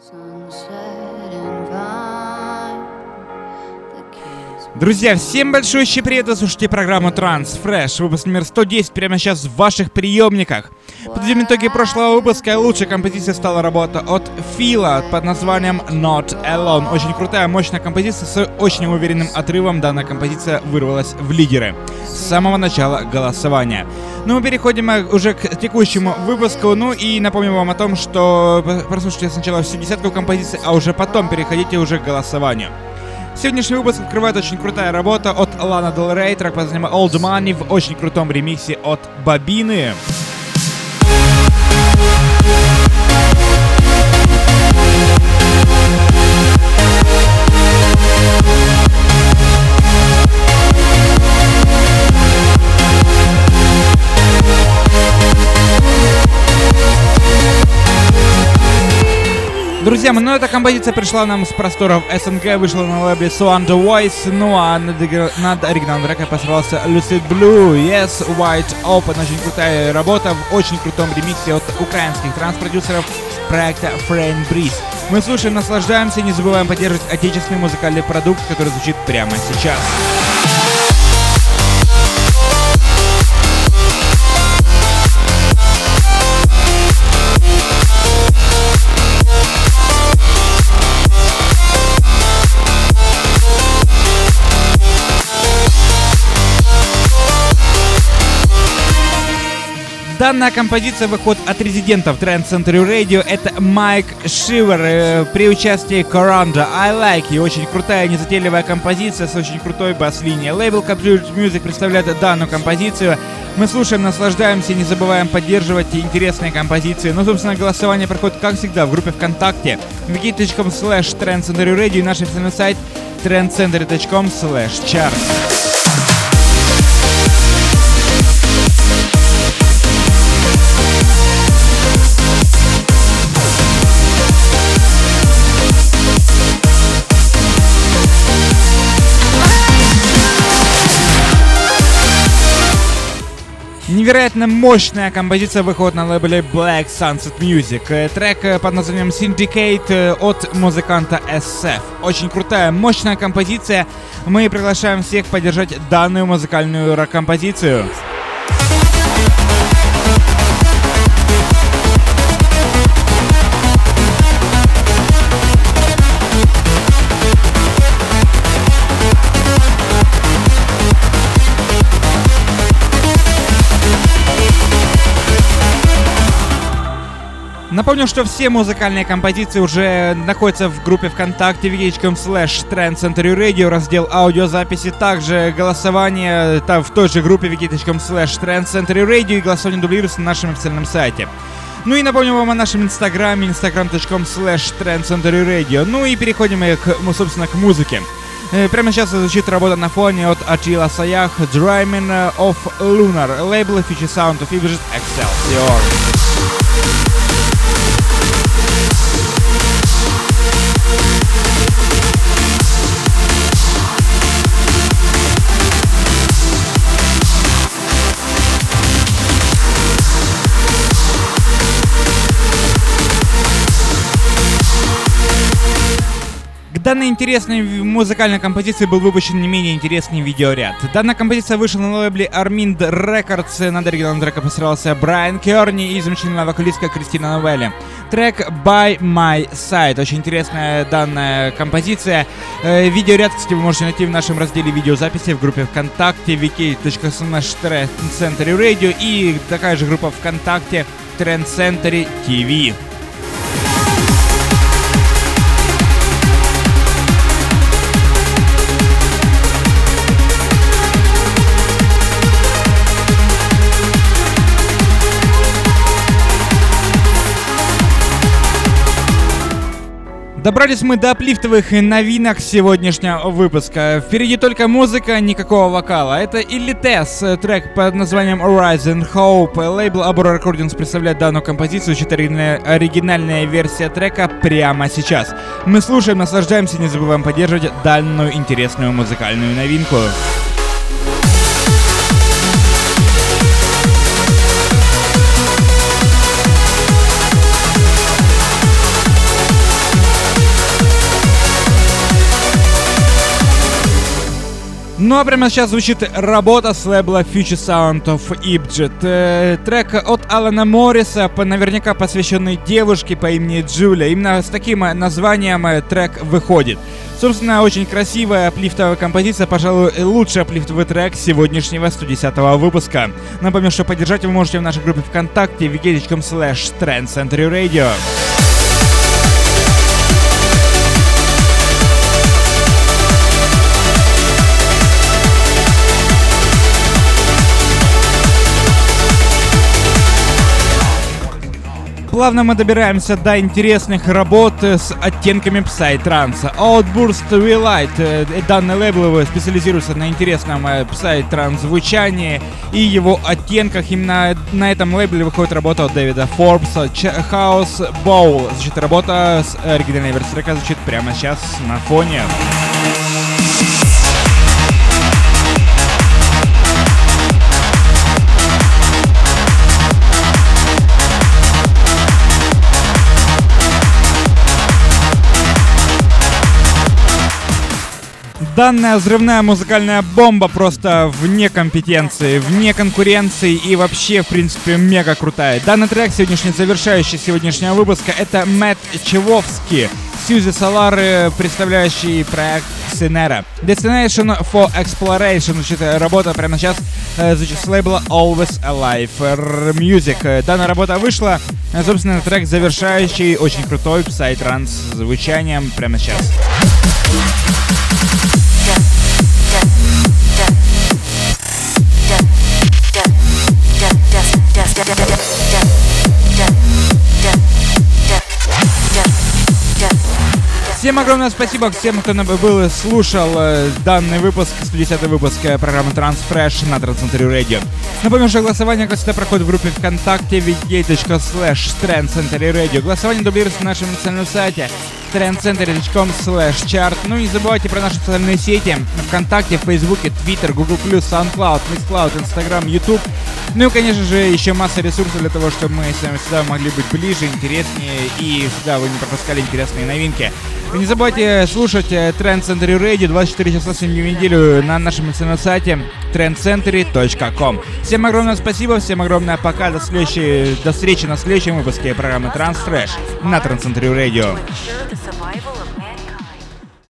Sunset and vine. Друзья, всем большой привет! Вы слушаете программу Transfresh, выпуск номер 110 прямо сейчас в ваших приемниках. Подведем итоги прошлого выпуска. Лучшей композицией стала работа от Фила под названием Not Alone. Очень крутая, мощная композиция с очень уверенным отрывом. Данная композиция вырвалась в лидеры с самого начала голосования. Ну, мы переходим э, уже к текущему выпуску. Ну и напомню вам о том, что прослушайте сначала всю десятку композиций, а уже потом переходите уже к голосованию. Сегодняшний выпуск открывает очень крутая работа от Лана Del Rey, трек под названием Old Money в очень крутом ремиксе от Бабины. Друзья, ну эта композиция пришла нам с просторов СНГ, вышла на лейбле Swan The Voice, ну а над, над оригинальным треком посрался Lucid Blue, Yes, White Open, очень крутая работа в очень крутом ремиксе от украинских транс-продюсеров проекта Frame Breeze. Мы слушаем, наслаждаемся, не забываем поддерживать отечественный музыкальный продукт, который звучит прямо сейчас. Данная композиция выходит от резидентов Trend Century Radio. Это Майк Шивер э, при участии Коранда. I Like You. Очень крутая, незатейливая композиция с очень крутой бас-линией. Лейбл Captured Music представляет данную композицию. Мы слушаем, наслаждаемся, не забываем поддерживать интересные композиции. Ну, собственно, голосование проходит, как всегда, в группе ВКонтакте wiki.com slash trendcentury и наш официальный сайт trendcentury.com slash charts. Невероятно мощная композиция выходит на лейбле Black Sunset Music. Э, трек э, под названием Syndicate э, от музыканта SF. Очень крутая, мощная композиция. Мы приглашаем всех поддержать данную музыкальную рок-композицию. Напомню, что все музыкальные композиции уже находятся в группе ВКонтакте vk.com slash Trend Center Radio, раздел аудиозаписи, также голосование там, в той же группе vk.com slash Trend Center Radio и голосование дублируется на нашем официальном сайте. Ну и напомню вам о нашем инстаграме, instagram.com slash Trend Center Radio. Ну и переходим мы, к, ну, собственно, к музыке. Э, прямо сейчас звучит работа на фоне от Атила Саях Dreaming of Lunar, лейбл Future Sound of Excelsior. Данной интересной музыкальной композиции был выпущен не менее интересный видеоряд. Данная композиция вышла на лейбле Armind Records. Над оригинальным треком постарался Брайан Керни и замечательная вокалистка Кристина Новелли. Трек By My Side. Очень интересная данная композиция. Э, видеоряд, кстати, вы можете найти в нашем разделе видеозаписи в группе ВКонтакте wiki.com Radio и такая же группа ВКонтакте Trend Center TV. Добрались мы до аплифтовых новинок сегодняшнего выпуска. Впереди только музыка, никакого вокала. Это Illitess, трек под названием Horizon Hope. Лейбл Abora Recordings представляет данную композицию, чья оригинальная версия трека прямо сейчас. Мы слушаем, наслаждаемся, не забываем поддерживать данную интересную музыкальную новинку. Ну а прямо сейчас звучит работа с лейбла Future Sound of Ibjet. Э, трек от Алана Морриса, наверняка посвященный девушке по имени Джулия. Именно с таким названием э, трек выходит. Собственно, очень красивая аплифтовая композиция, пожалуй, лучший аплифтовый трек сегодняшнего 110 выпуска. Напомню, что поддержать вы можете в нашей группе ВКонтакте wiki.com slash Radio. Плавно мы добираемся до интересных работ с оттенками псай-транса. Outburst We Light. Э, данный лейбл специализируется на интересном э, псай-транс звучании и его оттенках. Именно на этом лейбле выходит работа от Дэвида Форбса House Bowl. Значит, работа с оригинальной версией звучит прямо сейчас на фоне. Данная взрывная музыкальная бомба просто вне компетенции, вне конкуренции и вообще, в принципе, мега крутая. Данный трек, сегодняшний завершающий сегодняшнего выпуска, это Мэтт Чевовский, Сьюзи Солары, представляющий проект Sinera. Destination for Exploration, значит, работа прямо сейчас э, значит, с лейбла Always Alive Music. Данная работа вышла, э, собственно, трек завершающий, очень крутой, псай-транс звучанием прямо сейчас. Всем огромное спасибо всем, кто был и слушал э, данный выпуск, 110 выпуск э, программы Transfresh на Трансцентре Radio. Напомню, что голосование, как всегда, проходит в группе ВКонтакте vk.slash Trendcenter Radio. Голосование дублируется на нашем официальном сайте trendcenter.com slash chart. Ну и не забывайте про наши социальные сети ВКонтакте, Фейсбуке, Твиттер, Google+, SoundCloud, Mixcloud, Instagram, YouTube. Ну и, конечно же, еще масса ресурсов для того, чтобы мы с вами всегда могли быть ближе, интереснее и всегда вы не пропускали интересные новинки. Вы не забывайте слушать Trend Center Radio 24 часа 7 дней в неделю на нашем официальном сайте trendcentury.com. Всем огромное спасибо, всем огромное пока, до, следующей, до встречи на следующем выпуске программы Transfresh на Trend Center Radio.